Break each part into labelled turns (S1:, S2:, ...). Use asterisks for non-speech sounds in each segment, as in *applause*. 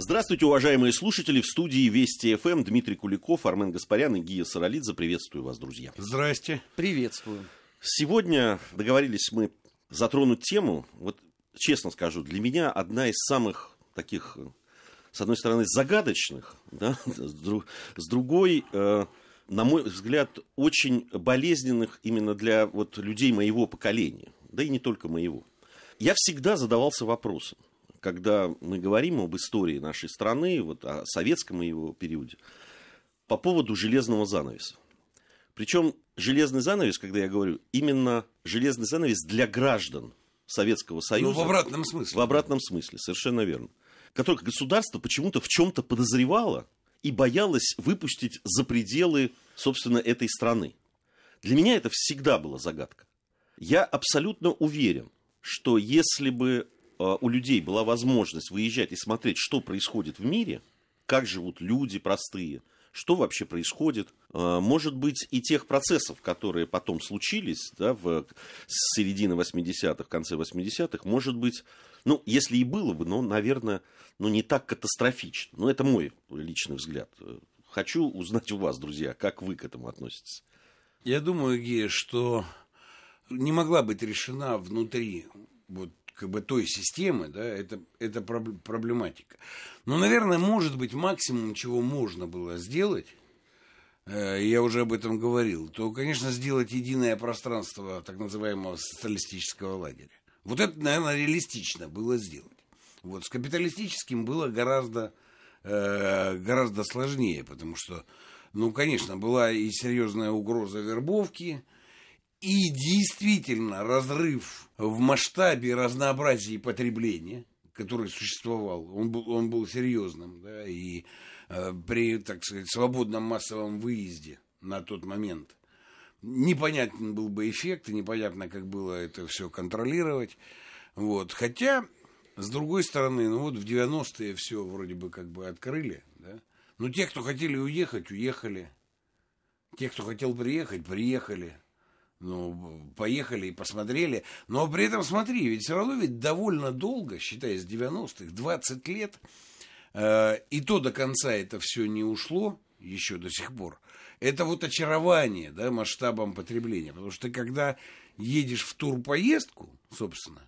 S1: Здравствуйте, уважаемые слушатели. В студии Вести ФМ Дмитрий Куликов, Армен Гаспарян и Гия Саралидзе. Приветствую вас, друзья.
S2: Здрасте.
S3: Приветствую.
S1: Сегодня договорились мы затронуть тему, вот честно скажу, для меня одна из самых таких, с одной стороны, загадочных, да, с другой, э, на мой взгляд, очень болезненных именно для вот людей моего поколения, да и не только моего. Я всегда задавался вопросом, когда мы говорим об истории нашей страны, вот о советском его периоде, по поводу железного занавеса. Причем железный занавес, когда я говорю, именно железный занавес для граждан Советского Союза.
S2: Ну, в обратном смысле.
S1: В обратном смысле, совершенно верно. Который государство почему-то в чем-то подозревало и боялось выпустить за пределы, собственно, этой страны. Для меня это всегда была загадка. Я абсолютно уверен, что если бы у людей была возможность выезжать и смотреть, что происходит в мире, как живут люди простые, что вообще происходит, э, может быть, и тех процессов, которые потом случились да, в середине 80-х, в конце 80-х, может быть, ну, если и было бы, но, наверное, ну, не так катастрофично. Но это мой личный взгляд. Хочу узнать у вас, друзья, как вы к этому относитесь.
S2: Я думаю, Гея, что не могла быть решена внутри вот как бы той системы, да, это, это проблематика. Но, наверное, может быть, максимум, чего можно было сделать, э, я уже об этом говорил, то, конечно, сделать единое пространство так называемого социалистического лагеря. Вот это, наверное, реалистично было сделать. Вот с капиталистическим было гораздо, э, гораздо сложнее, потому что, ну, конечно, была и серьезная угроза вербовки, и действительно разрыв в масштабе разнообразия потребления, который существовал, он был, он был серьезным, да, и э, при, так сказать, свободном массовом выезде на тот момент непонятен был бы эффект, и непонятно, как было это все контролировать. Вот. Хотя, с другой стороны, ну вот в 90-е все вроде бы как бы открыли, да. Но те, кто хотели уехать, уехали. Те, кто хотел приехать, приехали ну, поехали и посмотрели. Но при этом, смотри, ведь все равно ведь довольно долго, считай, с 90-х, 20 лет, э, и то до конца это все не ушло, еще до сих пор. Это вот очарование, да, масштабом потребления. Потому что ты, когда едешь в турпоездку, собственно,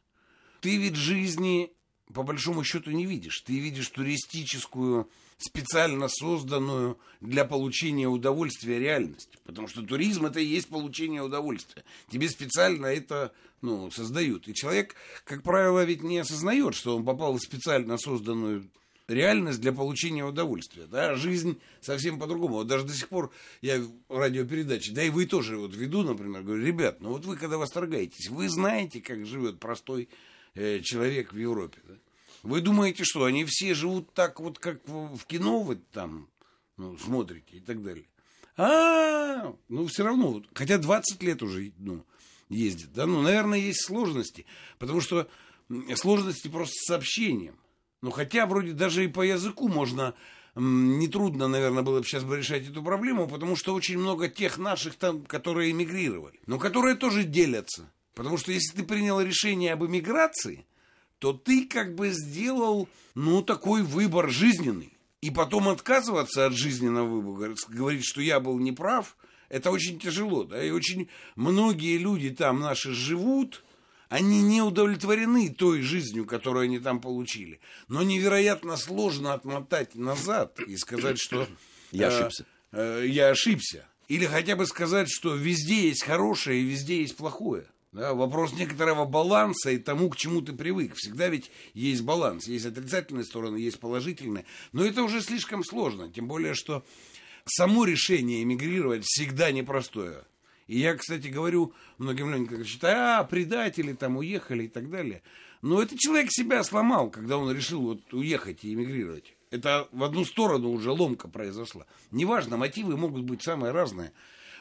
S2: ты ведь жизни по большому счету не видишь. Ты видишь туристическую, специально созданную для получения удовольствия реальность. Потому что туризм это и есть получение удовольствия. Тебе специально это ну, создают. И человек, как правило, ведь не осознает, что он попал в специально созданную реальность для получения удовольствия. Да? Жизнь совсем по-другому. Вот даже до сих пор я в радиопередаче, да и вы тоже вот веду, например, говорю, ребят, ну вот вы когда восторгаетесь, вы знаете, как живет простой э, человек в Европе. Да? Вы думаете, что они все живут так вот, как в, кино вы там ну, смотрите и так далее? А, ну все равно, хотя 20 лет уже ну, ездит, да, ну, наверное, есть сложности, потому что сложности просто с сообщением. Ну, хотя вроде даже и по языку можно нетрудно, наверное, было бы сейчас бы решать эту проблему, потому что очень много тех наших там, которые эмигрировали, но которые тоже делятся. Потому что если ты принял решение об эмиграции, то ты как бы сделал, ну, такой выбор жизненный. И потом отказываться от жизненного выбора, говорить, что я был неправ, это очень тяжело, да, и очень многие люди там наши живут, они не удовлетворены той жизнью, которую они там получили. Но невероятно сложно отмотать назад и сказать, что... *clears throat*
S1: Я э, ошибся.
S2: Э, я ошибся. Или хотя бы сказать, что везде есть хорошее и везде есть плохое. Да, вопрос некоторого баланса и тому, к чему ты привык. Всегда ведь есть баланс. Есть отрицательные стороны, есть положительные. Но это уже слишком сложно. Тем более, что само решение эмигрировать всегда непростое. И я, кстати, говорю многим людям, которые считают, а, предатели там уехали и так далее. Но этот человек себя сломал, когда он решил вот уехать и эмигрировать. Это в одну сторону уже ломка произошла. Неважно, мотивы могут быть самые разные.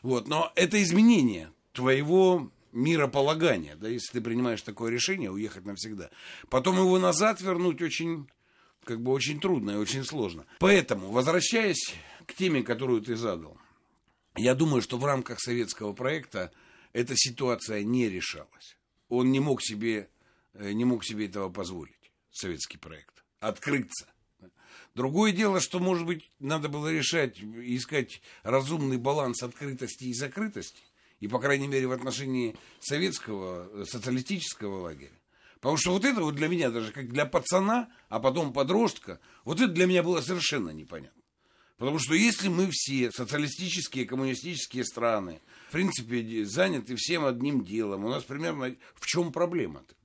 S2: Вот, но это изменение твоего мирополагания, да, если ты принимаешь такое решение, уехать навсегда. Потом его назад вернуть очень, как бы очень трудно и очень сложно. Поэтому, возвращаясь к теме, которую ты задал, я думаю, что в рамках советского проекта эта ситуация не решалась. Он не мог себе, э, не мог себе этого позволить, советский проект, открыться. Другое дело, что, может быть, надо было решать, искать разумный баланс открытости и закрытости, и, по крайней мере, в отношении советского, э, социалистического лагеря. Потому что вот это вот для меня, даже как для пацана, а потом подростка, вот это для меня было совершенно непонятно. Потому что если мы все, социалистические, коммунистические страны, в принципе, заняты всем одним делом, у нас примерно в чем проблема-то?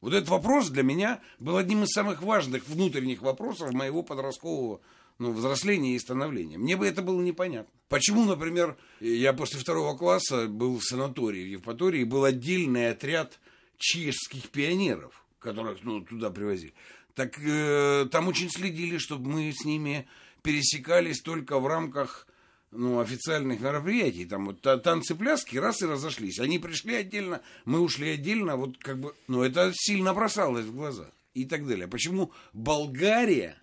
S2: Вот этот вопрос для меня был одним из самых важных внутренних вопросов моего подросткового ну, взросления и становления. Мне бы это было непонятно. Почему, например, я после второго класса был в санатории в Евпатории, был отдельный отряд чешских пионеров, которых ну, туда привозили. Так э, там очень следили, чтобы мы с ними пересекались только в рамках ну, официальных мероприятий. Там вот танцы, пляски, раз и разошлись. Они пришли отдельно, мы ушли отдельно. Вот как бы, ну, это сильно бросалось в глаза. И так далее. Почему Болгария,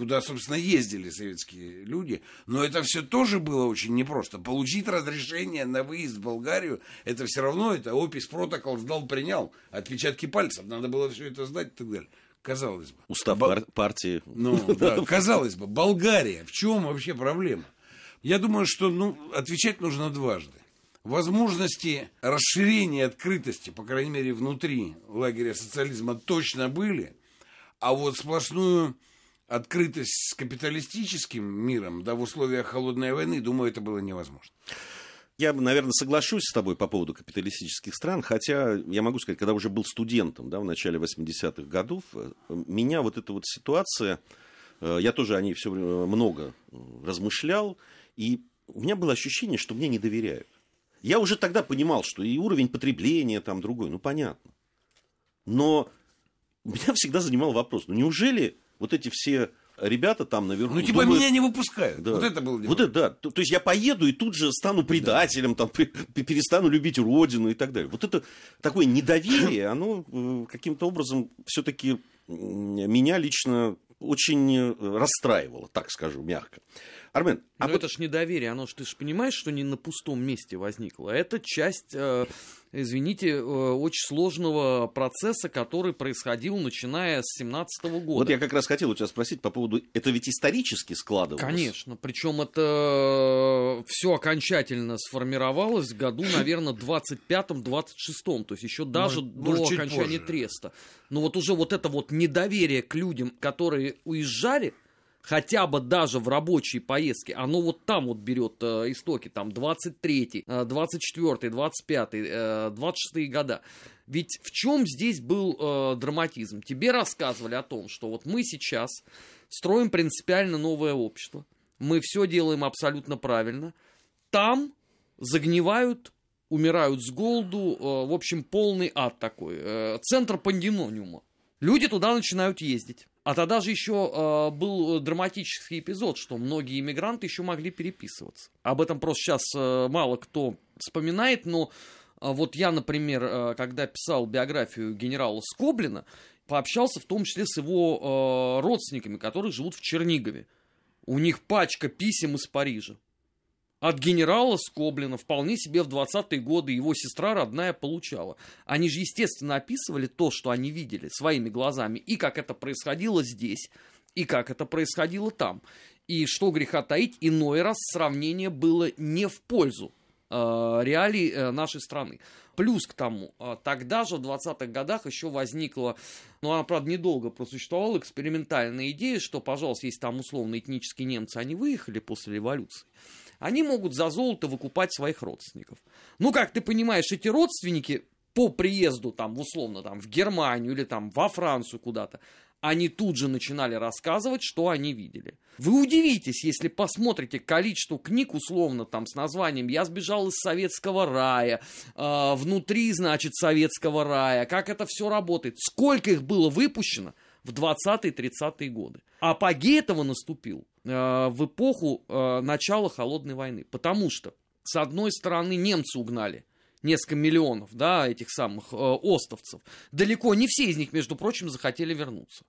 S2: куда, собственно, ездили советские люди, но это все тоже было очень непросто. Получить разрешение на выезд в Болгарию, это все равно, это опись протокол сдал, принял, отпечатки пальцев, надо было все это сдать и так далее. Казалось бы.
S1: Устав Бо... партии.
S2: Ну, *laughs* да, казалось бы, Болгария, в чем вообще проблема? Я думаю, что ну, отвечать нужно дважды. Возможности расширения открытости, по крайней мере, внутри лагеря социализма точно были, а вот сплошную открытость с капиталистическим миром, да, в условиях холодной войны, думаю, это было невозможно.
S1: Я, наверное, соглашусь с тобой по поводу капиталистических стран, хотя я могу сказать, когда уже был студентом да, в начале 80-х годов, э, меня вот эта вот ситуация, э, я тоже о ней все много размышлял, и у меня было ощущение, что мне не доверяют. Я уже тогда понимал, что и уровень потребления там другой, ну понятно. Но меня всегда занимал вопрос, ну неужели вот эти все ребята там наверху.
S2: Ну, типа думают, меня не выпускают.
S1: Да. Вот это было. Вот это, да. То, то есть я поеду и тут же стану предателем, да. там, *laughs* перестану любить родину и так далее. Вот это такое недоверие, оно э, каким-то образом все-таки меня лично очень э, расстраивало, так скажу, мягко.
S3: Армен, а Но вот... это ж недоверие, оно ж, ты же понимаешь, что не на пустом месте возникло. Это часть, э, извините, э, очень сложного процесса, который происходил, начиная с 17 года.
S1: Вот я как раз хотел у тебя спросить по поводу, это ведь исторически складывалось?
S3: Конечно, причем это все окончательно сформировалось в году, *laughs* наверное, 25-26, то есть еще даже может, до может, окончания позже. треста. Но вот уже вот это вот недоверие к людям, которые уезжали, хотя бы даже в рабочие поездки, оно вот там вот берет э, истоки, там 23-й, э, 24-й, 25-й, э, 26-е года. Ведь в чем здесь был э, драматизм? Тебе рассказывали о том, что вот мы сейчас строим принципиально новое общество, мы все делаем абсолютно правильно, там загнивают умирают с голоду, э, в общем, полный ад такой, э, центр пандемониума. Люди туда начинают ездить. А тогда же еще э, был драматический эпизод, что многие иммигранты еще могли переписываться. Об этом просто сейчас э, мало кто вспоминает, но э, вот я, например, э, когда писал биографию генерала Скоблина, пообщался в том числе с его э, родственниками, которые живут в Чернигове. У них пачка писем из Парижа от генерала Скоблина вполне себе в 20-е годы его сестра родная получала. Они же, естественно, описывали то, что они видели своими глазами, и как это происходило здесь, и как это происходило там. И что греха таить, иной раз сравнение было не в пользу э, реалий э, нашей страны. Плюс к тому, э, тогда же в 20-х годах еще возникла, ну она, правда, недолго просуществовала, экспериментальная идея, что, пожалуйста, если там условно этнические немцы, они выехали после революции, они могут за золото выкупать своих родственников. Ну, как ты понимаешь, эти родственники по приезду там, условно, там, в Германию или там во Францию куда-то, они тут же начинали рассказывать, что они видели. Вы удивитесь, если посмотрите количество книг, условно, там, с названием «Я сбежал из советского рая», э, «Внутри, значит, советского рая», как это все работает, сколько их было выпущено в 20-30-е годы. Апогей этого наступил в эпоху э, начала холодной войны. Потому что, с одной стороны, немцы угнали несколько миллионов, да, этих самых э, остовцев. Далеко не все из них, между прочим, захотели вернуться.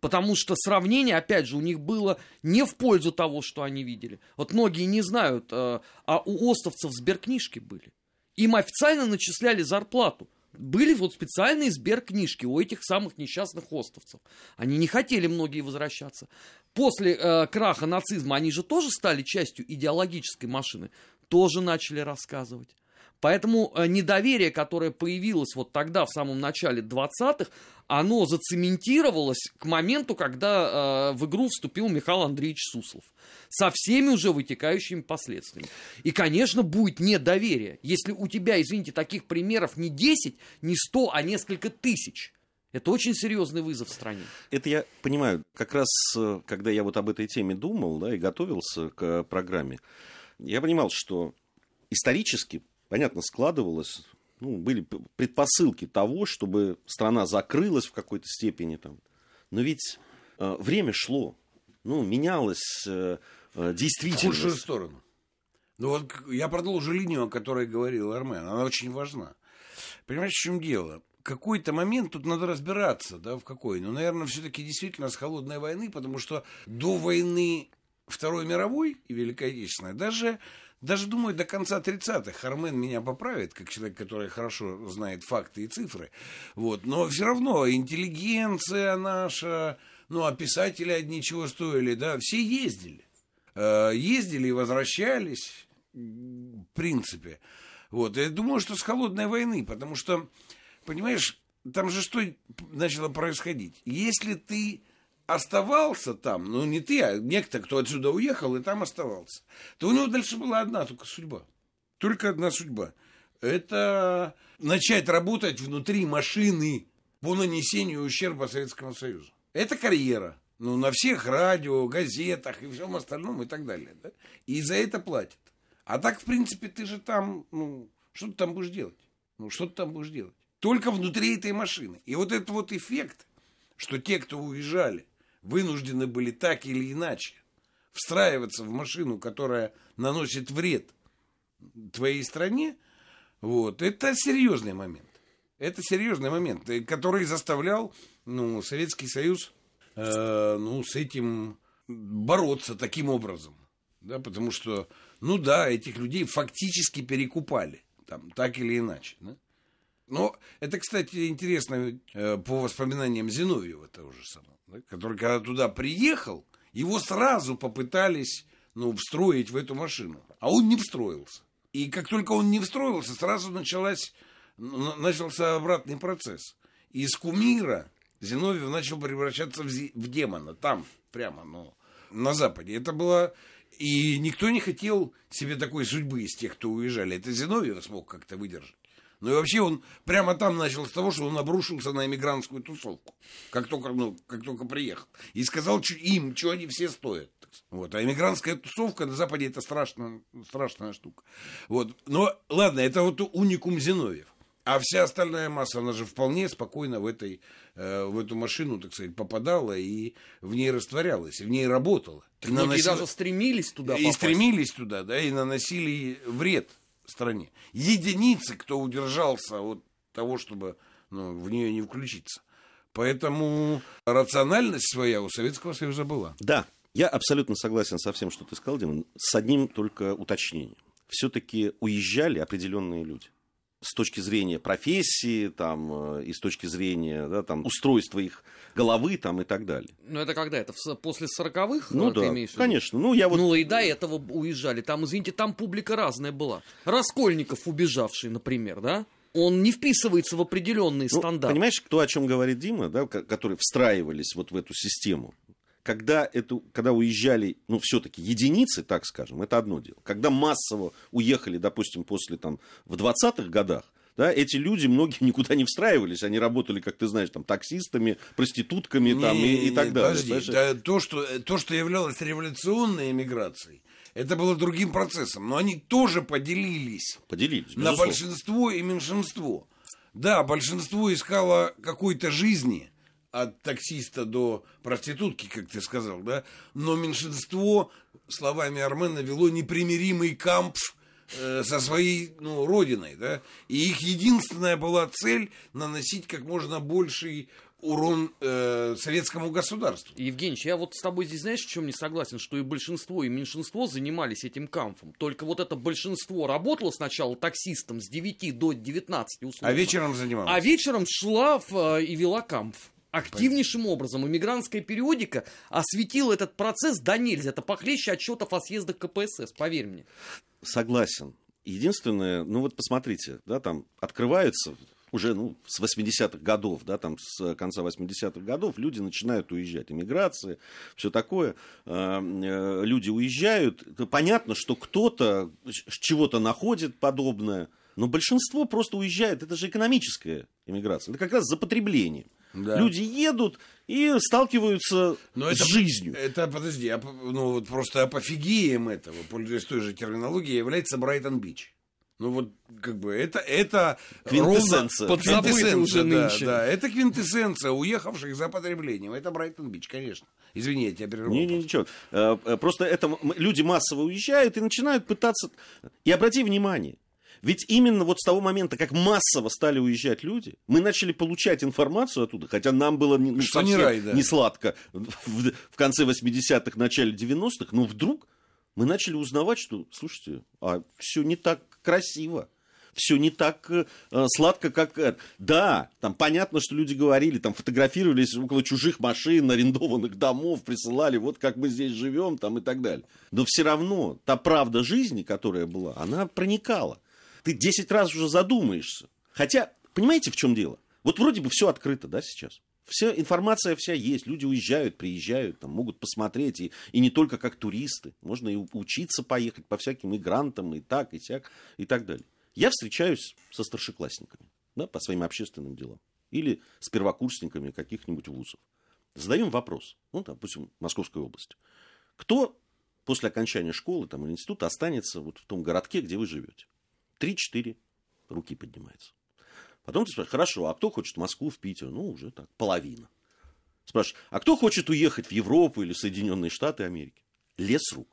S3: Потому что сравнение, опять же, у них было не в пользу того, что они видели. Вот многие не знают, а у остовцев сберкнижки были. Им официально начисляли зарплату Были вот специальные сберкнижки у этих самых несчастных остовцев. Они не хотели многие возвращаться. После э, краха нацизма они же тоже стали частью идеологической машины, тоже начали рассказывать. Поэтому э, недоверие, которое появилось вот тогда, в самом начале 20-х, оно зацементировалось к моменту, когда э, в игру вступил Михаил Андреевич Суслов. Со всеми уже вытекающими последствиями. И, конечно, будет недоверие. Если у тебя, извините, таких примеров не 10, не 100, а несколько тысяч. Это очень серьезный вызов стране.
S1: Это я понимаю. Как раз, э, когда я вот об этой теме думал да, и готовился к программе, я понимал, что исторически понятно, складывалось, ну, были предпосылки того, чтобы страна закрылась в какой-то степени. Там. Но ведь э, время шло, ну, менялось э, э действительность.
S2: В худшую сторону. Ну вот я продолжу линию, о которой говорил Армен. Она очень важна. Понимаешь, в чем дело? какой-то момент тут надо разбираться, да, в какой. Ну, наверное, все-таки действительно с холодной войны, потому что до войны Второй мировой и Великой Отечественной даже даже, думаю, до конца 30-х Армен меня поправит, как человек, который хорошо знает факты и цифры. Вот. Но все равно интеллигенция наша, ну, а писатели одни чего стоили, да, все ездили. Э, ездили и возвращались, в принципе. Вот. Я думаю, что с холодной войны, потому что, понимаешь, там же что начало происходить? Если ты оставался там, ну не ты, а некто, кто отсюда уехал и там оставался, то у него дальше была одна только судьба. Только одна судьба. Это начать работать внутри машины по нанесению ущерба Советскому Союзу. Это карьера. Ну, на всех радио, газетах и всем остальном и так далее. Да? И за это платят. А так, в принципе, ты же там, ну, что ты там будешь делать? Ну, что ты там будешь делать? Только внутри этой машины. И вот этот вот эффект, что те, кто уезжали, вынуждены были так или иначе встраиваться в машину, которая наносит вред твоей стране, вот, это серьезный момент. Это серьезный момент, э, который заставлял ну, Советский Союз э, ну, с этим бороться таким образом. Да, потому что, ну да, этих людей фактически перекупали, там, так или иначе. Да? Но это, кстати, интересно э, по воспоминаниям Зиновьева того же самого который когда туда приехал, его сразу попытались ну, встроить в эту машину. А он не встроился. И как только он не встроился, сразу началась, начался обратный процесс. Из кумира Зиновьев начал превращаться в, в демона. Там, прямо, ну, на Западе. Это было... И никто не хотел себе такой судьбы из тех, кто уезжали. Это Зиновьев смог как-то выдержать. Ну и вообще он прямо там начал с того, что он обрушился на эмигрантскую тусовку, как только, ну, как только приехал. И сказал им, что они все стоят. Вот. А эмигрантская тусовка на Западе это страшно, страшная штука. Вот. Но ладно, это вот уникум Зиновьев. А вся остальная масса, она же вполне спокойно в, этой, э, в эту машину, так сказать, попадала и в ней растворялась, и в ней работала.
S3: И Многие наносила... даже стремились туда
S2: И попасть. стремились туда, да, и наносили вред стране. Единицы, кто удержался от того, чтобы ну, в нее не включиться. Поэтому рациональность своя у Советского Союза была.
S1: Да, я абсолютно согласен со всем, что ты сказал, Дима, с одним только уточнением. Все-таки уезжали определенные люди с точки зрения профессии, там, э, и с точки зрения да, там, устройства их головы там, и так далее.
S3: Ну, это когда? Это после 40-х?
S1: Ну, да, конечно. Ну, я вот...
S3: ну, и до этого уезжали. Там, извините, там публика разная была. Раскольников убежавший, например, да? Он не вписывается в определенные ну, стандарты.
S1: Понимаешь, кто о чем говорит Дима, да, которые встраивались вот в эту систему? Когда, это, когда уезжали, ну, все-таки единицы, так скажем, это одно дело. Когда массово уехали, допустим, после, там, в 20-х годах, да, эти люди, многие *laughs* никуда не встраивались, они работали, как ты знаешь, там, таксистами, проститутками не, там, и, и так далее.
S2: Подожди, да, то, что, то, что являлось революционной эмиграцией, это было другим процессом, но они тоже поделились,
S1: поделились
S2: на большинство и меньшинство. Да, большинство искало какой-то жизни – от таксиста до проститутки, как ты сказал, да, но меньшинство, словами Армена, вело непримиримый камп э, со своей ну, родиной, да, и их единственная была цель наносить как можно больший урон э, советскому государству.
S3: Евгений, я вот с тобой здесь, знаешь, в чем не согласен, что и большинство, и меньшинство занимались этим камфом. Только вот это большинство работало сначала таксистом с 9 до 19 условно.
S2: А вечером занималось?
S3: А вечером шла в, э, и вела камф. Активнейшим образом. Иммигрантская периодика осветила этот процесс до нельзя. Это похлеще отчетов о съездах КПСС, поверь мне.
S1: Согласен. Единственное, ну вот посмотрите, да, там открываются уже ну, с 80-х годов, да, там с конца 80-х годов люди начинают уезжать. Иммиграция, все такое. А, э, люди уезжают. Понятно, что кто-то чего-то находит подобное, но большинство просто уезжает. Это же экономическая иммиграция. Это как раз за потреблением. Да. Люди едут и сталкиваются Но с
S2: это,
S1: жизнью.
S2: Это, подожди, ну вот просто апофигием этого, пользуясь той же терминологией, является Брайтон-Бич. Ну вот, как бы, это, это
S1: квинтэссенция.
S2: Ровно, квинтэссенция уже да, нынче. Да, это квинтэссенция уехавших за потреблением. Это Брайтон-Бич, конечно. Извини, я тебя прервал.
S1: Не, не, ничего. Э, э, просто это люди массово уезжают и начинают пытаться... И обрати внимание, ведь именно вот с того момента, как массово стали уезжать люди, мы начали получать информацию оттуда, хотя нам было ну,
S2: Что не, рай, да.
S1: не сладко в, в конце 80-х, начале 90-х, но вдруг мы начали узнавать, что, слушайте, а все не так красиво. Все не так э, сладко, как... Э, да, там понятно, что люди говорили, там фотографировались около чужих машин, арендованных домов, присылали, вот как мы здесь живем, там и так далее. Но все равно та правда жизни, которая была, она проникала. Ты 10 раз уже задумаешься. Хотя, понимаете, в чем дело? Вот вроде бы все открыто, да, сейчас. Вся информация вся есть, люди уезжают, приезжают, там, могут посмотреть, и, и не только как туристы, можно и учиться поехать по всяким игрантам, и так, и сяк, и так далее. Я встречаюсь со старшеклассниками, да, по своим общественным делам, или с первокурсниками каких-нибудь вузов. Задаем вопрос, ну, допустим, Московской области. Кто после окончания школы там, или института останется вот в том городке, где вы живете? Три-четыре руки поднимается. Потом ты спрашиваешь, хорошо, а кто хочет в Москву, в Питер? Ну, уже так, половина. Спрашиваешь, а кто хочет уехать в Европу или в Соединенные Штаты Америки? Лес рук.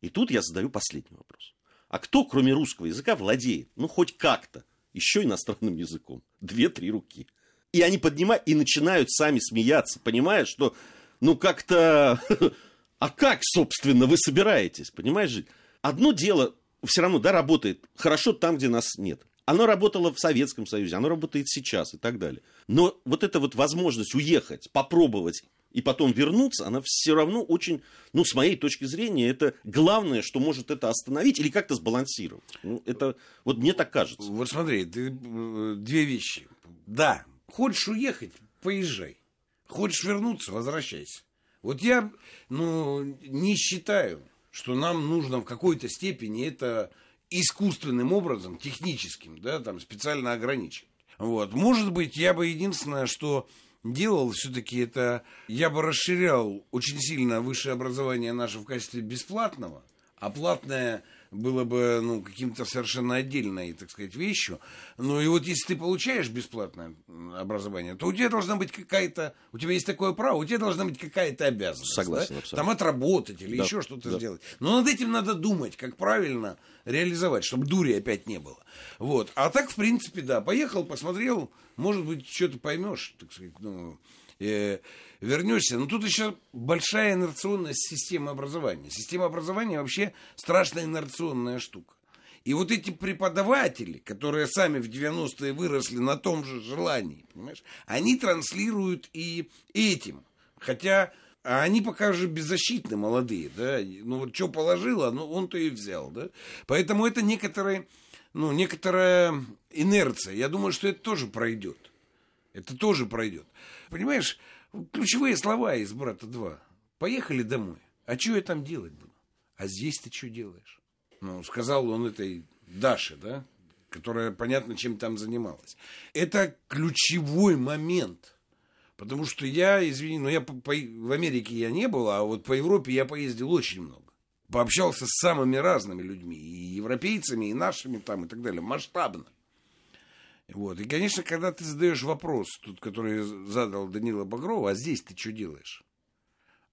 S1: И тут я задаю последний вопрос. А кто, кроме русского языка, владеет, ну, хоть как-то, еще иностранным языком? Две-три руки. И они поднимают и начинают сами смеяться, понимая, что, ну, как-то... *laughs* А как, собственно, вы собираетесь, понимаешь? Одно дело все равно, да, работает хорошо там, где нас нет. Оно работало в Советском Союзе, оно работает сейчас и так далее. Но вот эта вот возможность уехать, попробовать и потом вернуться, она все равно очень, ну, с моей точки зрения, это главное, что может это остановить или как-то сбалансировать. Ну, это, вот мне так кажется.
S2: Вот смотри, ты, э, две вещи. Да, хочешь уехать, поезжай. Хочешь вернуться, возвращайся. Вот я, ну, не считаю, что нам нужно в какой-то степени это искусственным образом, техническим, да, там специально ограничить. Вот. Может быть, я бы единственное, что делал все-таки это, я бы расширял очень сильно высшее образование наше в качестве бесплатного, а платное было бы ну, каким-то совершенно отдельной, так сказать, вещью. Ну и вот если ты получаешь бесплатное образование, то у тебя должна быть какая-то, у тебя есть такое право, у тебя должна быть какая-то обязанность.
S1: Согласен,
S2: да? Там отработать или да, еще что-то да. сделать. Но над этим надо думать, как правильно реализовать, чтобы дури опять не было. Вот. А так, в принципе, да, поехал, посмотрел, может быть, что-то поймешь, так сказать, ну, э, вернешься. Но тут еще большая инерционность системы образования. Система образования вообще страшная инерционная штука. И вот эти преподаватели, которые сами в 90-е выросли на том же желании, понимаешь, они транслируют и этим. Хотя они пока же беззащитны, молодые, да. Ну вот что положила, ну он-то и взял, да. Поэтому это некоторые, ну, некоторая инерция. Я думаю, что это тоже пройдет. Это тоже пройдет. Понимаешь, ключевые слова из «Брата 2». Поехали домой. А что я там делать буду? А здесь ты что делаешь? Ну, сказал он этой Даше, да, которая, понятно, чем там занималась. Это ключевой момент. Потому что я, извини, но я по, по, в Америке я не был, а вот по Европе я поездил очень много. Пообщался с самыми разными людьми, и европейцами, и нашими там, и так далее, масштабно. Вот. И, конечно, когда ты задаешь вопрос, тут, который задал Данила Багрова, а здесь ты что делаешь?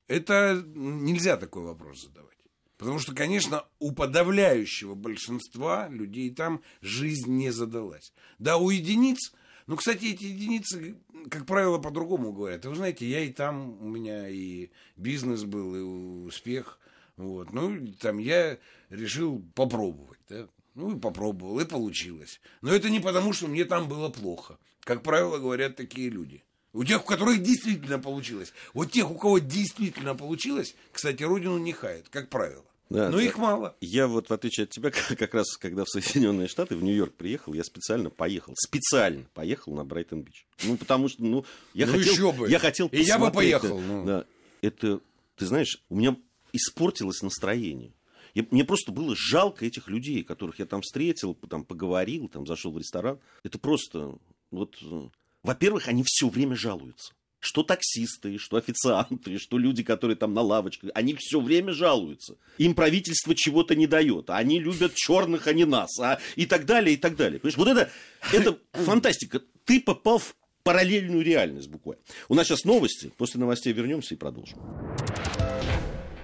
S2: Это нельзя такой вопрос задавать. Потому что, конечно, у подавляющего большинства людей там жизнь не задалась. Да, у единиц Ну, кстати, эти единицы, как правило, по-другому говорят. Вы знаете, я и там, у меня и бизнес был, и успех. Вот. Ну, там я решил попробовать, да. Ну, и попробовал, и получилось. Но это не потому, что мне там было плохо. Как правило, говорят такие люди. У тех, у которых действительно получилось. Вот тех, у кого действительно получилось, кстати, родину не хает, как правило. Да, Но да. их мало.
S1: Я вот, в отличие от тебя, *laughs* как раз, когда в Соединенные Штаты, в Нью-Йорк приехал, я специально поехал, специально поехал на Брайтон-Бич. Ну, потому что, ну, я ну, хотел... Еще бы. Я хотел
S2: И я бы поехал. Ну.
S1: Да, это, ты знаешь, у меня испортилось настроение. Я, мне просто было жалко этих людей, которых я там встретил, там поговорил, там зашел в ресторан. Это просто, вот, э, во-первых, они все время жалуются что таксисты, что официанты, что люди, которые там на лавочках, они все время жалуются. Им правительство чего-то не дает. А они любят черных, а не нас. А, и так далее, и так далее. Понимаешь, вот это, это *clears throat* фантастика. Ты попал в параллельную реальность буквально. У нас сейчас новости. После новостей вернемся и продолжим.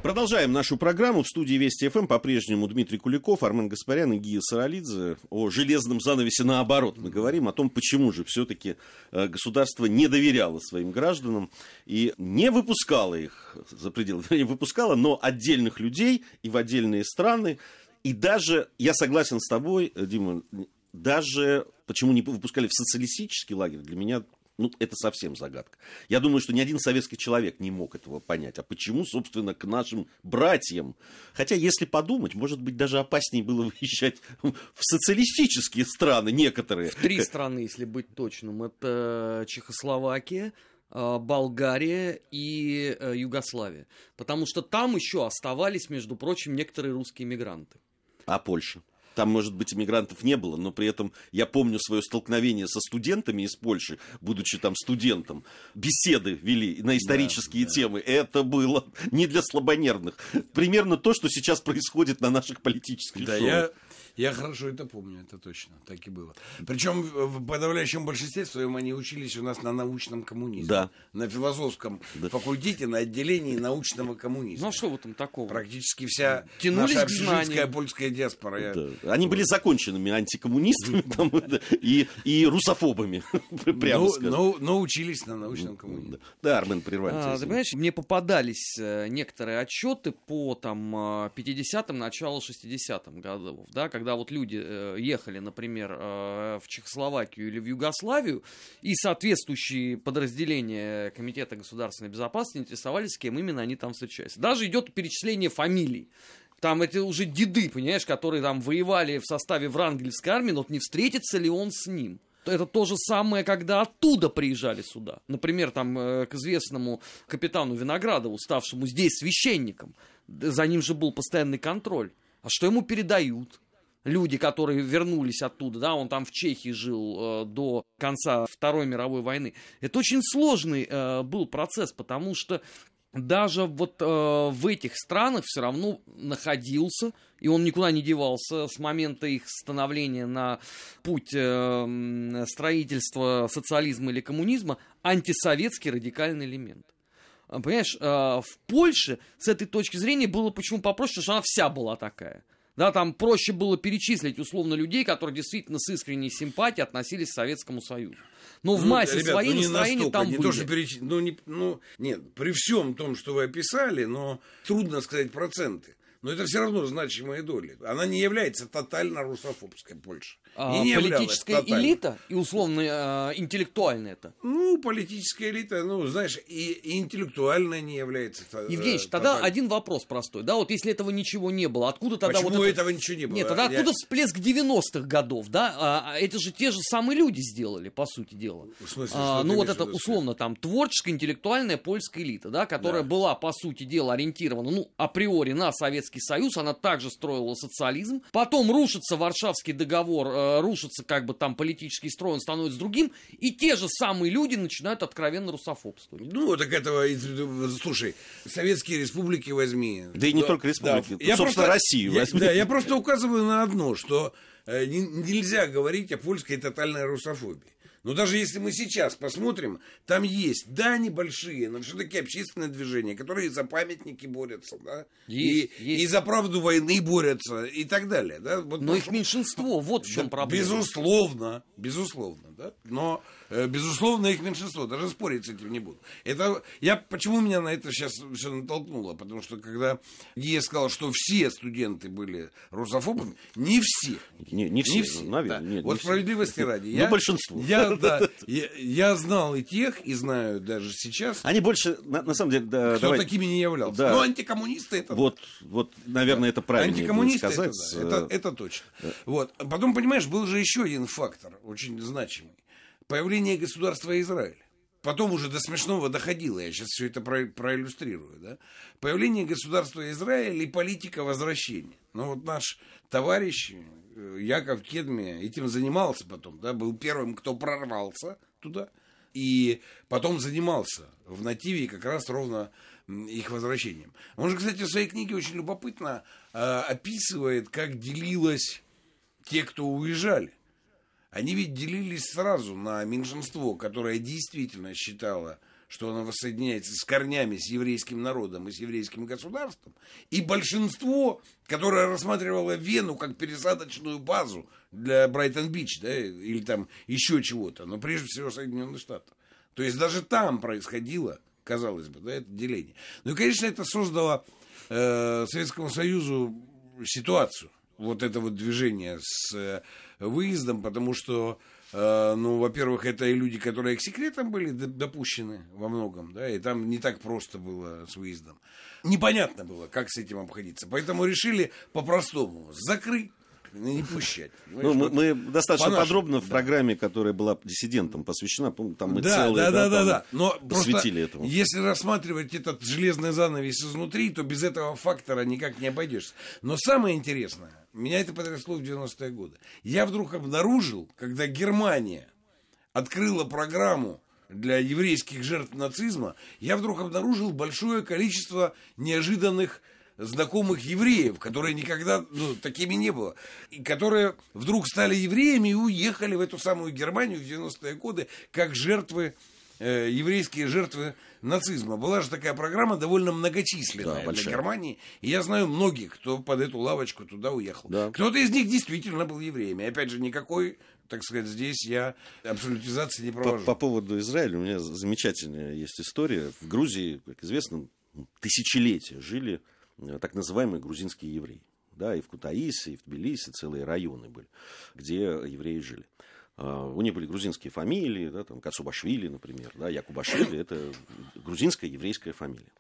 S1: Продолжаем нашу программу. В студии Вести ФМ по-прежнему Дмитрий Куликов, Армен Гаспарян и Гия Саралидзе. О железном занавесе наоборот. Мы говорим о том, почему же все-таки э, государство не доверяло своим гражданам и не выпускало их за пределы. Не выпускало, но отдельных людей и в отдельные страны. И даже, я согласен с тобой, Дима, даже почему не выпускали в социалистический лагерь, для меня ну, это совсем загадка. Я думаю, что ни один советский человек не мог этого понять. А почему, собственно, к нашим братьям? Хотя, если подумать, может быть, даже опаснее было *laughs* выезжать в социалистические страны некоторые.
S3: В три страны, если быть точным. Это Чехословакия, э, Болгария и э, Югославия. Потому что там еще оставались, между прочим, некоторые русские мигранты.
S1: А Польша? Там, может быть, иммигрантов не было, но при этом я помню свое столкновение со студентами из Польши, будучи там студентом. Беседы вели на исторические да, темы. Да. Это было не для слабонервных. Примерно то, что сейчас происходит на наших политических
S2: да,
S1: шоу.
S2: Я я хорошо это помню, это точно, так и было. Причем в подавляющем большинстве своем они учились у нас на научном коммунизме. Да. На философском да. факультете, на отделении научного коммунизма.
S3: Ну а что в этом такого?
S2: Практически вся Тянулись наша общежитская польская диаспора.
S1: Да. Они были законченными антикоммунистами там, и, и русофобами, *laughs* прямо
S2: ну, скажем. Но, но учились на научном коммунизме.
S1: Да, Армен, прервали
S3: а, Ты понимаешь, мне попадались э, некоторые отчеты по там 50-м, э, началу 60-м годов, да, когда когда вот люди э, ехали, например, э, в Чехословакию или в Югославию, и соответствующие подразделения Комитета государственной безопасности интересовались, с кем именно они там встречаются. Даже идет перечисление фамилий. Там это уже деды, понимаешь, которые там воевали в составе Врангельской армии, но вот не встретится ли он с ним это то же самое, когда оттуда приезжали сюда. Например, там э, к известному капитану Виноградову, ставшему здесь священником. За ним же был постоянный контроль. А что ему передают? Люди, которые вернулись оттуда, да, он там в Чехии жил э, до конца Второй мировой войны. Это очень сложный э, был процесс, потому что даже вот э, в этих странах все равно находился, и он никуда не девался с момента их становления на путь э, строительства социализма или коммунизма, антисоветский радикальный элемент. Понимаешь, э, в Польше с этой точки зрения было почему попроще, что она вся была такая. Да, там проще было перечислить условно людей, которые действительно с искренней симпатией относились к Советскому Союзу. Но в ну, массе ребят, своей ну, настроения там
S2: не
S3: были.
S2: То, что переч... ну, не, ну, нет, при всем том, что вы описали, но трудно сказать проценты. Но это все равно значимая доля. Она не является тотально русофобской Польша.
S3: А, не политическая элита и условно э, интеллектуальная это?
S2: Ну, политическая элита, ну, знаешь, и, и интеллектуальная не является.
S3: Евгений, э, тогда один вопрос простой, да, вот если этого ничего не было, откуда тогда
S2: Почему
S3: вот
S2: это... этого ничего не было?
S3: Нет, тогда Я... откуда всплеск 90-х годов, да? А, а, это же те же самые люди сделали, по сути дела.
S2: В смысле,
S3: а, ну вот это условно там творческая интеллектуальная польская элита, да, которая да. была по сути дела ориентирована, ну априори на Советский Союз, она также строила социализм, потом рушится Варшавский договор э, рушится как бы там политический строй, он становится другим, и те же самые люди начинают откровенно русофобствовать.
S2: Ну, так этого, слушай, советские республики возьми.
S1: Да и не да, только республики, да. я собственно, просто, Россию
S2: я, возьми. Да, я просто указываю на одно, что э, не, нельзя говорить о польской тотальной русофобии. Но даже если мы сейчас посмотрим, там есть, да, небольшие, но все-таки общественные движения, которые за памятники борются, да, есть, и, есть. и за правду войны борются, и так далее. Да?
S3: Вот, но их меньшинство, вот в чем да, проблема.
S2: Безусловно, безусловно, да, но Э, безусловно, их меньшинство, даже спорить с этим не буду. Это, я, почему меня на это сейчас все натолкнуло? Потому что когда я сказал, что все студенты были русофобами, не все.
S1: Не, не все, не все наверное. Да.
S2: Нет, вот справедливости все. ради.
S1: Я, ну, большинство.
S2: Я, да, *laughs* я, я знал и тех, и знаю даже сейчас.
S1: Они больше, на, на самом деле... Да,
S2: кто давай, такими не являлся. Да. Но антикоммунисты это...
S1: Вот, вот наверное, это правильно
S2: Антикоммунисты сказать. Это, да, это, это точно. Да. Вот. Потом, понимаешь, был же еще один фактор, очень значимый появление государства Израиль. Потом уже до смешного доходило, я сейчас все это про, проиллюстрирую. Да? Появление государства Израиль и политика возвращения. Ну вот наш товарищ э, Яков Кедми этим занимался потом, да, был первым, кто прорвался туда, и потом занимался в нативе как раз ровно их возвращением. Он же, кстати, в своей книге очень любопытно э, описывает, как делилось те, кто уезжали. Они ведь делились сразу на меньшинство, которое действительно считало, что оно воссоединяется с корнями, с еврейским народом и с еврейским государством, и большинство, которое рассматривало Вену как пересадочную базу для Брайтон-Бич, да, или там еще чего-то, но прежде всего Соединенных Штатов. То есть даже там происходило, казалось бы, да, это деление. Ну и, конечно, это создало э, Советскому Союзу ситуацию, вот это вот движение с э, выездом, потому что, ну, во-первых, это и люди, которые к секретам были допущены во многом, да, и там не так просто было с выездом. Непонятно было, как с этим обходиться. Поэтому решили по-простому закрыть не пущать. *laughs*
S1: Ну, мы, мы достаточно подробно в да. программе, которая была диссидентам посвящена, там мы
S2: да,
S1: целые,
S2: да, да, да, да. Но
S1: посвятили этому.
S2: Если рассматривать этот железный занавес изнутри, то без этого фактора никак не обойдешься. Но самое интересное, меня это потрясло в 90-е годы. Я вдруг обнаружил, когда Германия открыла программу для еврейских жертв нацизма, я вдруг обнаружил большое количество неожиданных знакомых евреев, которые никогда ну, такими не было, и которые вдруг стали евреями и уехали в эту самую Германию в 90-е годы как жертвы, э, еврейские жертвы нацизма. Была же такая программа довольно многочисленная да, для Германии. И я знаю многих, кто под эту лавочку туда уехал. Да. Кто-то из них действительно был евреем. И опять же, никакой так сказать, здесь я абсолютизации не провожу.
S1: По, по поводу Израиля у меня замечательная есть история. В Грузии, как известно, тысячелетия жили так называемые грузинские евреи. Да, и в Кутаисе, и в Тбилиси целые районы были, где евреи жили. А, у них были грузинские фамилии, да, там Кацубашвили, например, да, Якубашвили, это грузинская еврейская фамилия.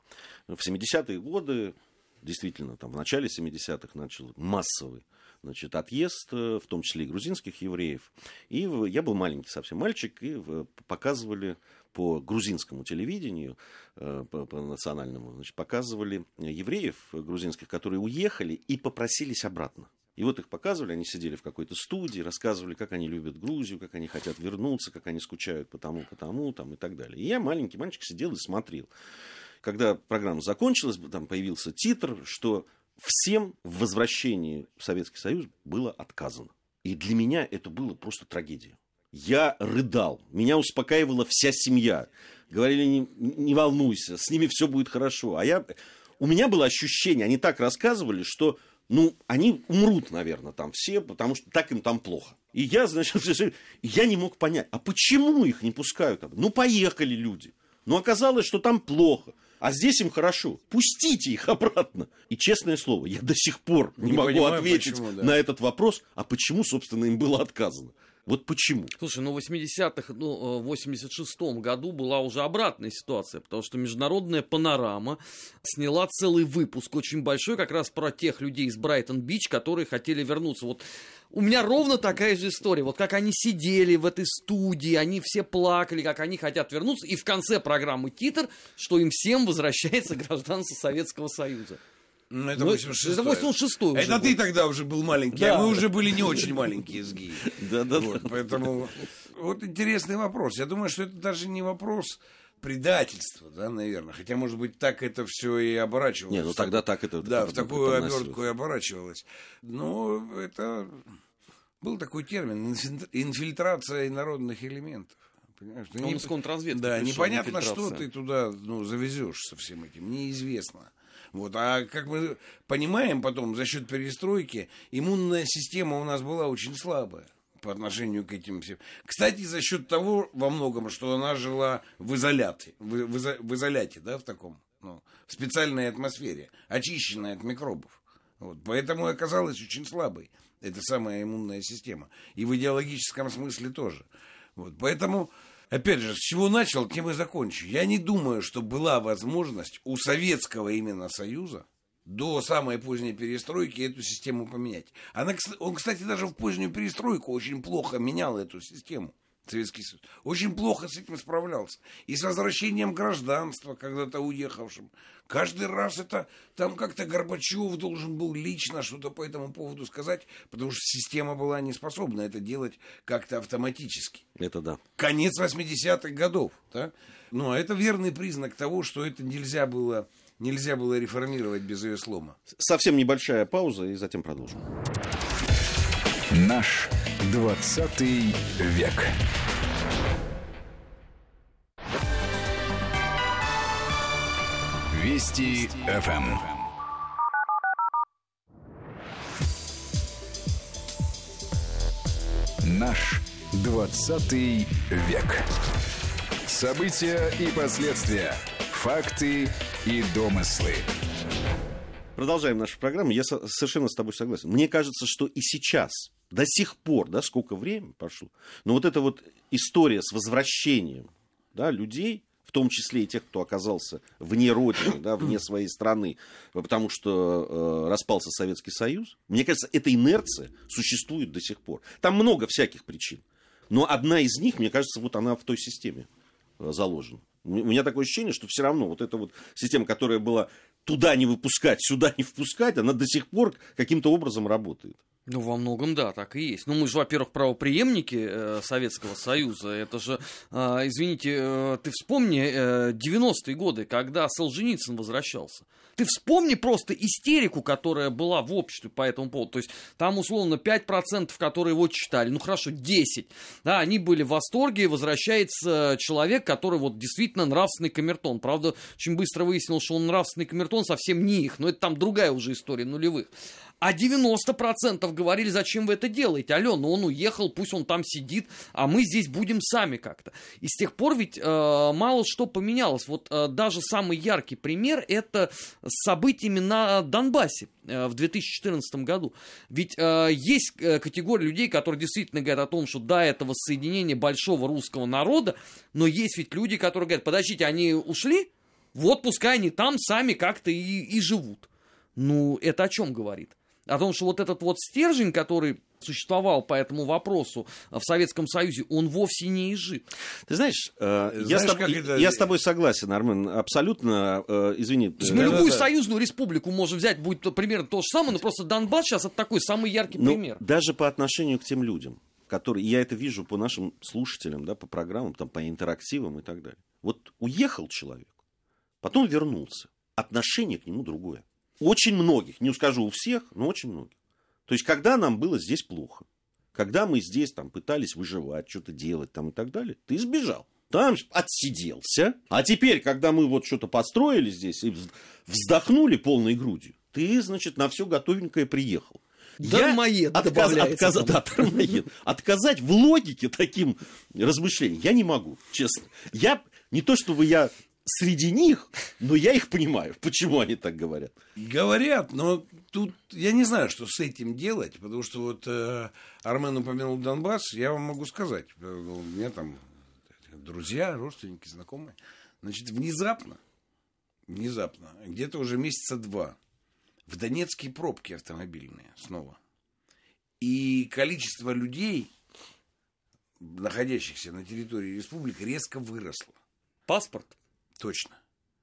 S1: В 70-е годы, действительно, там в начале 70-х начал массовый значит, отъезд, э, в том числе и грузинских евреев. И я был маленький совсем мальчик, и показывали по грузинскому телевидению, э, по, по национальному, значит, показывали евреев грузинских, которые уехали и попросились обратно. И вот их показывали, они сидели в какой-то студии, рассказывали, как они любят Грузию, как они хотят вернуться, как они скучают по тому, по тому, там, и так далее. И я, маленький мальчик, сидел и смотрел. Когда программа закончилась, там появился титр, что всем в возвращении в Советский Союз было отказано. И для меня это было просто трагедия. Я рыдал. Меня успокаивала вся семья. Говорили, не, не волнуйся, с ними все будет хорошо. А я... У меня было ощущение, они так рассказывали, что ну, они умрут, наверное, там все, потому что так им там плохо. И я, значит, *laughs* я не мог понять, а почему их не пускают? Ну, поехали люди. Но оказалось, что там плохо. А здесь им хорошо. Пустите их *laughs* обратно. И честное слово, я до сих пор не, не могу понимаю, ответить почему, да. на этот вопрос, а почему, собственно, им было отказано. Вот почему?
S3: Слушай, ну в 80-х, ну, в 86-м году была уже обратная ситуация, потому что международная панорама сняла целый выпуск очень большой как раз про тех людей из Брайтон-Бич, которые хотели вернуться. Вот у меня ровно такая же история. Вот как они сидели в этой студии, они все плакали, как они хотят вернуться, и в конце программы титр, что им всем возвращается гражданство Советского Союза.
S2: Ну, это 86 ну,
S3: Это 86
S2: Это был. ты тогда уже был маленький, да. а мы уже были не очень маленькие с *laughs*
S1: Да, да,
S2: да. Поэтому вот интересный вопрос. Я думаю, что это даже не вопрос предательства, да, наверное. Хотя, может быть, так это все и оборачивалось.
S1: Не, ну тогда так это...
S2: Да, в такую обертку и оборачивалось. Но это Был такой термин инфильтрация инородных элементов.
S3: Понимаешь? Он не, из контрразведки
S2: Да, непонятно, что ты туда ну, завезешь со всем этим, неизвестно. Вот. А как мы понимаем потом, за счет перестройки, иммунная система у нас была очень слабая по отношению к этим всем. Кстати, за счет того во многом, что она жила в изоляте, в, в, в изоляте, да, в таком, ну, в специальной атмосфере, очищенной от микробов. Вот. Поэтому оказалась очень слабой эта самая иммунная система. И в идеологическом смысле тоже. Вот. Поэтому опять же, с чего начал, тем и закончу. Я не думаю, что была возможность у Советского именно Союза до самой поздней перестройки эту систему поменять. Она, он, кстати, даже в позднюю перестройку очень плохо менял эту систему. Советский Союз. Очень плохо с этим справлялся. И с возвращением гражданства, когда-то уехавшим. Каждый раз это там как-то Горбачев должен был лично что-то по этому поводу сказать, потому что система была не способна это делать как-то автоматически.
S1: Это да.
S2: Конец 80-х годов. Да? Ну, а это верный признак того, что это нельзя было, нельзя было реформировать без ее слома.
S1: Совсем небольшая пауза, и затем продолжим.
S4: Наш 20 век. Вести ФМ. Наш 20 век. События и последствия. Факты и домыслы.
S1: Продолжаем нашу программу. Я совершенно с тобой согласен. Мне кажется, что и сейчас, до сих пор, да, сколько времени прошло, но вот эта вот история с возвращением да, людей в том числе и тех, кто оказался вне родины, да, вне своей страны, потому что э, распался Советский Союз. Мне кажется, эта инерция существует до сих пор. Там много всяких причин. Но одна из них, мне кажется, вот она в той системе э, заложена. У меня такое ощущение, что все равно вот эта вот система, которая была туда не выпускать, сюда не впускать, она до сих пор каким-то образом работает.
S3: Ну, во многом, да, так и есть. Ну, мы же, во-первых, правоприемники э, Советского Союза. Это же, э, извините, э, ты вспомни э, 90-е годы, когда Солженицын возвращался. Ты вспомни просто истерику, которая была в обществе по этому поводу. То есть там, условно, 5%, которые его читали, ну хорошо, 10%. Да, они были в восторге, возвращается человек, который вот действительно нравственный камертон. Правда, очень быстро выяснилось, что он нравственный камертон совсем не их, но это там другая уже история нулевых. А 90% говорили, зачем вы это делаете? Алло, ну он уехал, пусть он там сидит, а мы здесь будем сами как-то. И с тех пор ведь э, мало что поменялось. Вот э, даже самый яркий пример это с событиями на Донбассе э, в 2014 году. Ведь э, есть э, категория людей, которые действительно говорят о том, что да, это воссоединение большого русского народа, но есть ведь люди, которые говорят, подождите, они ушли? Вот пускай они там сами как-то и, и живут. Ну, это о чем говорит? О том, что вот этот вот стержень, который существовал по этому вопросу в Советском Союзе, он вовсе не изжит.
S1: Ты знаешь, э, знаешь я, с тобой, это... я с тобой согласен, Армен, абсолютно, э, извини.
S3: То есть мы любую да, союзную республику можем взять, будет примерно то же самое, но просто Донбасс сейчас это такой самый яркий ну, пример.
S1: Даже по отношению к тем людям, которые, я это вижу по нашим слушателям, да, по программам, там, по интерактивам и так далее. Вот уехал человек, потом вернулся, отношение к нему другое очень многих, не скажу у всех, но очень многих. То есть, когда нам было здесь плохо, когда мы здесь там пытались выживать, что-то делать там и так далее, ты сбежал. Там отсиделся. А теперь, когда мы вот что-то построили здесь и вздохнули полной грудью, ты, значит, на все готовенькое приехал.
S3: Дармоед я отказ, отказ,
S1: да, дармоед. Отказать в логике таким размышлениям я не могу, честно. Я не то, чтобы я среди них, но я их понимаю, почему они так говорят.
S2: Говорят, но тут я не знаю, что с этим делать, потому что вот э, Армен упомянул Донбасс, я вам могу сказать, э, у меня там друзья, родственники, знакомые, значит, внезапно, внезапно, где-то уже месяца два, в Донецке пробки автомобильные снова. И количество людей, находящихся на территории республики, резко выросло.
S3: Паспорт?
S2: Точно.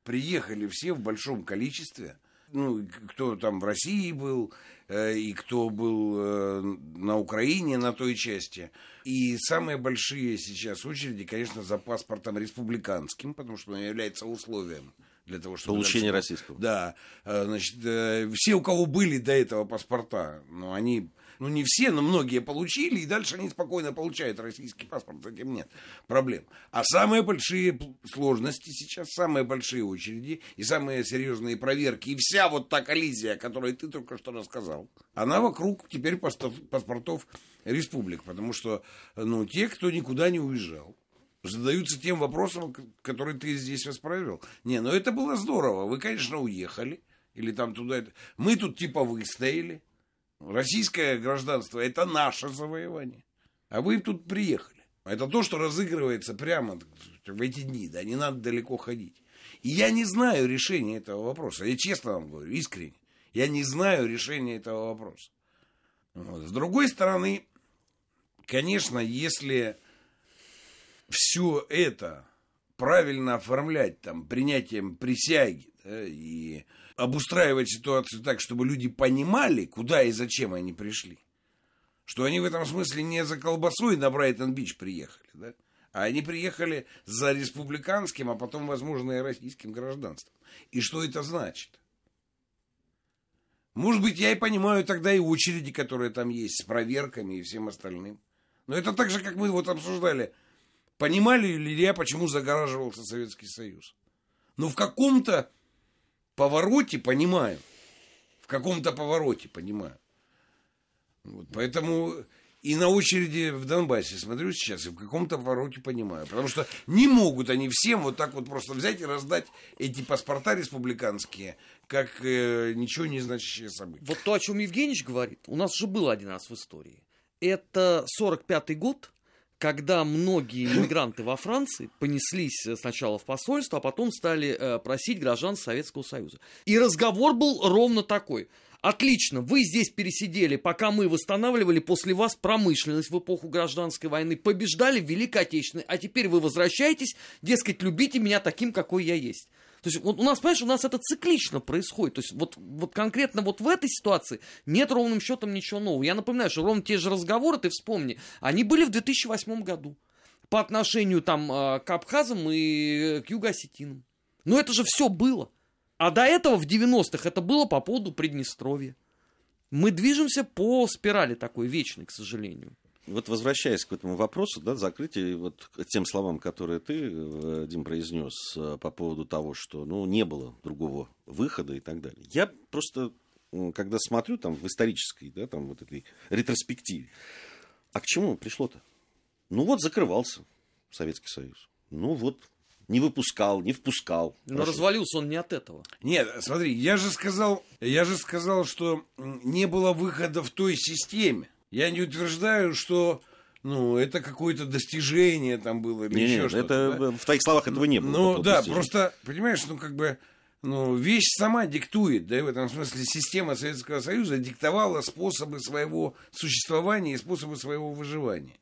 S2: Приехали все в большом количестве. Ну, кто там в России был, э, и кто был э, на Украине на той части. И самые большие сейчас очереди, конечно, за паспортом республиканским, потому что он является условием для того, чтобы...
S1: Получение дальше... российского.
S2: Да. Э, значит, э, все, у кого были до этого паспорта, ну, они Ну, не все, но многие получили, и дальше они спокойно получают российский паспорт, с этим нет проблем. А самые большие сложности сейчас, самые большие очереди и самые серьезные проверки, и вся вот та коллизия, о которой ты только что рассказал, она вокруг теперь паспортов республик, потому что, ну, те, кто никуда не уезжал, задаются тем вопросом, который ты здесь расправил. Не, ну это было здорово. Вы, конечно, уехали. Или там туда. Мы тут типа выстояли. Российское гражданство это наше завоевание. А вы тут приехали. Это то, что разыгрывается прямо в эти дни. Да, не надо далеко ходить. И я не знаю решения этого вопроса. Я честно вам говорю, искренне. Я не знаю решения этого вопроса. Вот. С другой стороны, конечно, если все это правильно оформлять там принятием присяги да, и обустраивать ситуацию так, чтобы люди понимали, куда и зачем они пришли. Что они в этом смысле не за колбасой на Брайтон-Бич приехали, да? а они приехали за республиканским, а потом, возможно, и российским гражданством. И что это значит? Может быть, я и понимаю тогда и очереди, которые там есть, с проверками и всем остальным. Но это так же, как мы вот обсуждали – Понимали ли я, почему загораживался Советский Союз? Но в каком-то повороте понимаю. В каком-то повороте понимаю. Вот, поэтому и на очереди в Донбассе смотрю сейчас и в каком-то повороте понимаю. Потому что не могут они всем вот так вот просто взять и раздать эти паспорта республиканские, как э, ничего не значащие события.
S3: Вот то, о чем Евгеньевич говорит, у нас же было один раз в истории. Это 45-й год, когда многие иммигранты во Франции понеслись сначала в посольство, а потом стали э, просить граждан Советского Союза. И разговор был ровно такой. Отлично, вы здесь пересидели, пока мы восстанавливали после вас промышленность в эпоху гражданской войны, побеждали в Великой Отечественной, а теперь вы возвращаетесь, дескать, любите меня таким, какой я есть. То есть вот у нас, понимаешь, у нас это циклично происходит. То есть вот, вот конкретно вот в этой ситуации нет ровным счетом ничего нового. Я напоминаю, что ровно те же разговоры, ты вспомни, они были в 2008 году по отношению там а, к абхазам и к юго-осетинам. Но это же все было. А до этого в 90-х это было по поводу Приднестровья. Мы движемся по спирали такой вечной, к сожалению
S1: вот возвращаясь к этому вопросу, да, закрытие, вот к тем словам, которые ты, э, Дим, произнес э, по поводу того, что ну, не было другого выхода и так далее. Я просто, когда смотрю там в исторической, да, там вот этой ретроспективе, а к чему пришло-то? Ну вот закрывался Советский Союз. Ну вот не выпускал, не впускал.
S3: Но Хорошо. развалился он не от этого.
S2: Нет, смотри, я же сказал, я же сказал, что не было выхода в той системе. Я не утверждаю, что ну, это какое-то достижение там было или не, еще нет, что-то.
S1: Это, да? В твоих словах этого не было.
S2: Ну, да, достижения. просто, понимаешь, ну, как бы, ну, вещь сама диктует, да, в этом смысле система Советского Союза диктовала способы своего существования и способы своего выживания.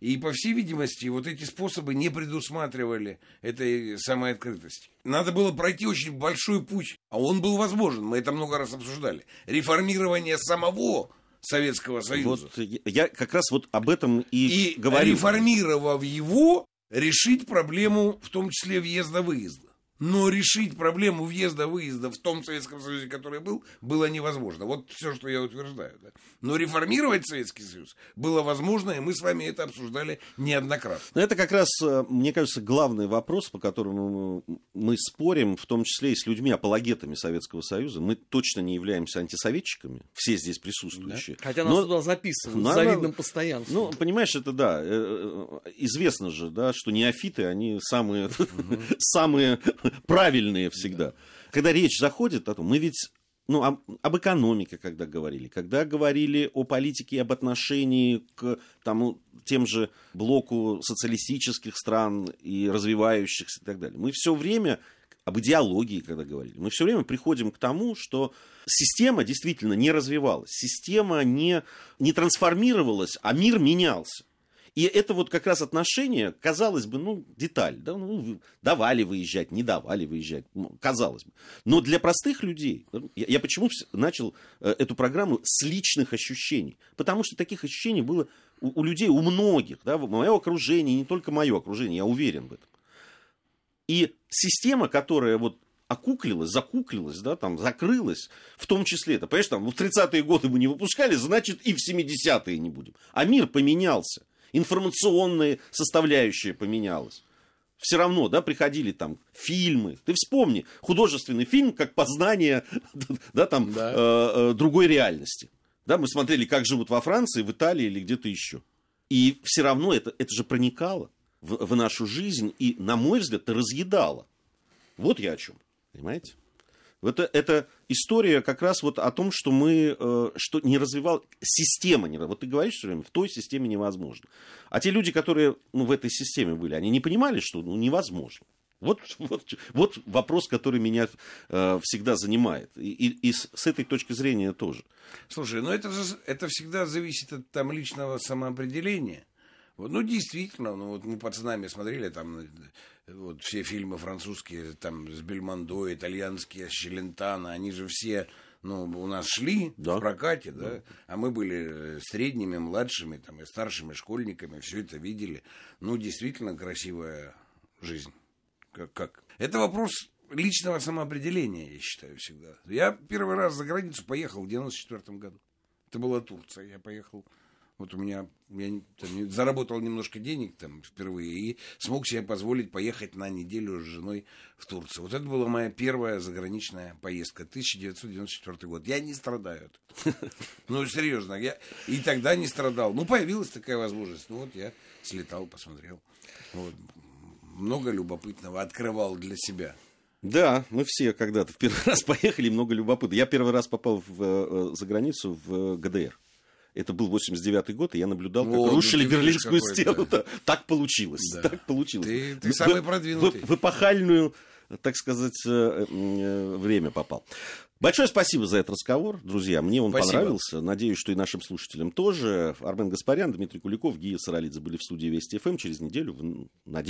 S2: И, по всей видимости, вот эти способы не предусматривали этой самой открытости. Надо было пройти очень большой путь, а он был возможен, мы это много раз обсуждали. Реформирование самого Советского Союза.
S1: Вот я как раз вот об этом и,
S2: и
S1: говорю.
S2: реформировав его, решить проблему, в том числе въезда-выезда. Но решить проблему въезда-выезда в том Советском Союзе, который был, было невозможно. Вот все, что я утверждаю. Да. Но реформировать Советский Союз было возможно, и мы с вами это обсуждали неоднократно.
S1: Но это как раз, э, мне кажется, главный вопрос, по которому мы спорим, в том числе и с людьми, апологетами Советского Союза. Мы точно не являемся антисоветчиками, все здесь присутствующие.
S3: Да. Хотя нас Но... туда записывают с завидным постоянством.
S1: Ну, понимаешь, это да. Э, э, известно же, да, что неофиты, они самые, *laughs* самые *laughs* правильные всегда. Когда речь заходит о том, мы ведь ну, об, об экономике, когда говорили, когда говорили о политике и об отношении к тому, тем же блоку социалистических стран и развивающихся и так далее. Мы все время об идеологии, когда говорили, мы все время приходим к тому, что система действительно не развивалась, система не, не трансформировалась, а мир менялся. И это вот как раз отношение, казалось бы, ну, деталь. Да? Ну, давали выезжать, не давали выезжать, ну, казалось бы. Но для простых людей, я, я почему начал э, эту программу с личных ощущений? Потому что таких ощущений было у, у людей, у многих, да, мое окружение, не только мое окружение, я уверен в этом. И система, которая вот окуклилась, закуклилась, да, там, закрылась, в том числе это. Понимаешь, там, в 30-е годы мы не выпускали, значит, и в 70-е не будем. А мир поменялся. Информационная составляющая поменялась. Все равно, да, приходили там фильмы. Ты вспомни, художественный фильм как познание, *laughs* да, там, да. Э, э, другой реальности. Да, мы смотрели, как живут во Франции, в Италии или где-то еще. И все равно это, это же проникало в, в нашу жизнь и, на мой взгляд, разъедало. Вот я о чем. Понимаете? Это, это история как раз вот о том, что мы, э, что не развивал, система не Вот ты говоришь все время, в той системе невозможно. А те люди, которые ну, в этой системе были, они не понимали, что ну, невозможно. Вот, *laughs* вот, вот вопрос, который меня э, всегда занимает. И, и, и с, с этой точки зрения тоже.
S2: Слушай, ну это же это всегда зависит от там личного самоопределения. Вот, ну, действительно, ну, вот мы пацанами смотрели там вот все фильмы французские, там, с Бельмондо, итальянские, с Челентано, они же все, ну, у нас шли да. в прокате, да? да, а мы были э, средними, младшими, там, и старшими школьниками, все это видели. Ну, действительно красивая жизнь. Как? как? Это вопрос личного самоопределения, я считаю, всегда. Я первый раз за границу поехал в 94 году. Это была Турция. Я поехал вот у меня я там, заработал немножко денег там впервые и смог себе позволить поехать на неделю с женой в Турцию. Вот это была моя первая заграничная поездка, 1994 год. Я не страдаю. Ну, серьезно, я и тогда не страдал. Ну, появилась такая возможность. Ну, вот я слетал, посмотрел. Вот. Много любопытного открывал для себя.
S1: Да, мы все когда-то в первый *laughs* раз поехали, много любопытного. Я первый раз попал в, э, за границу в ГДР. Это был 89-й год, и я наблюдал, как рушили ну, Берлинскую стену. Да. *laughs* Так получилось. Да. Так получилось.
S2: Ты, ты самый продвинутый.
S1: В, в эпохальную, так сказать, э, э, время попал. Большое спасибо за этот разговор, друзья. Мне он спасибо. понравился. Надеюсь, что и нашим слушателям тоже. Армен Гаспарян, Дмитрий Куликов, Гия Саралидзе были в студии Вести ФМ. Через неделю, надеюсь,